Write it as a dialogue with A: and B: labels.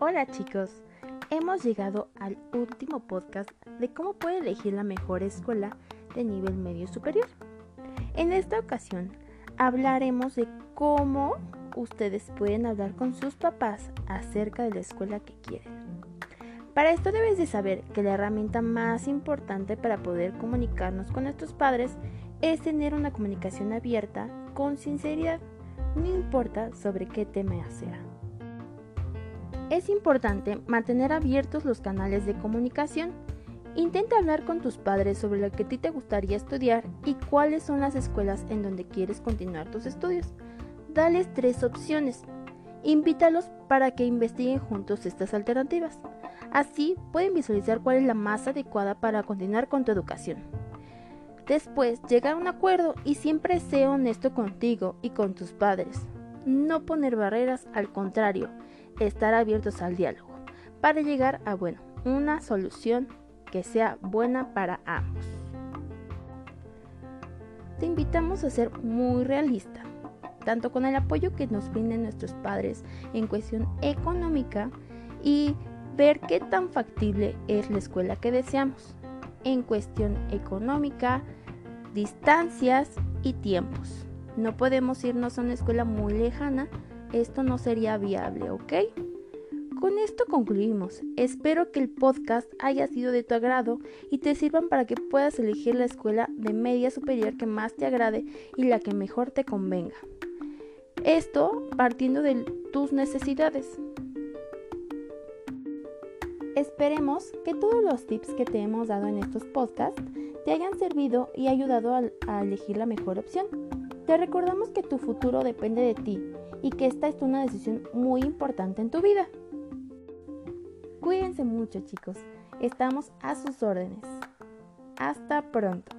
A: Hola chicos, hemos llegado al último podcast de cómo puede elegir la mejor escuela de nivel medio superior. En esta ocasión hablaremos de cómo ustedes pueden hablar con sus papás acerca de la escuela que quieren. Para esto debes de saber que la herramienta más importante para poder comunicarnos con nuestros padres es tener una comunicación abierta con sinceridad, no importa sobre qué tema sea. Es importante mantener abiertos los canales de comunicación. Intenta hablar con tus padres sobre lo que a ti te gustaría estudiar y cuáles son las escuelas en donde quieres continuar tus estudios. Dales tres opciones. Invítalos para que investiguen juntos estas alternativas. Así pueden visualizar cuál es la más adecuada para continuar con tu educación. Después, llegar a un acuerdo y siempre sea honesto contigo y con tus padres. No poner barreras, al contrario, estar abiertos al diálogo para llegar a, bueno, una solución que sea buena para ambos. Te invitamos a ser muy realista, tanto con el apoyo que nos brinden nuestros padres en cuestión económica y ver qué tan factible es la escuela que deseamos en cuestión económica, distancias y tiempos. No podemos irnos a una escuela muy lejana, esto no sería viable, ¿ok? Con esto concluimos. Espero que el podcast haya sido de tu agrado y te sirvan para que puedas elegir la escuela de media superior que más te agrade y la que mejor te convenga. Esto partiendo de tus necesidades. Esperemos que todos los tips que te hemos dado en estos podcasts te hayan servido y ayudado a, elegir la mejor opción. Te recordamos que tu futuro depende de ti y que esta es una decisión muy importante en tu vida. Cuídense mucho chicos, estamos a sus órdenes. Hasta pronto.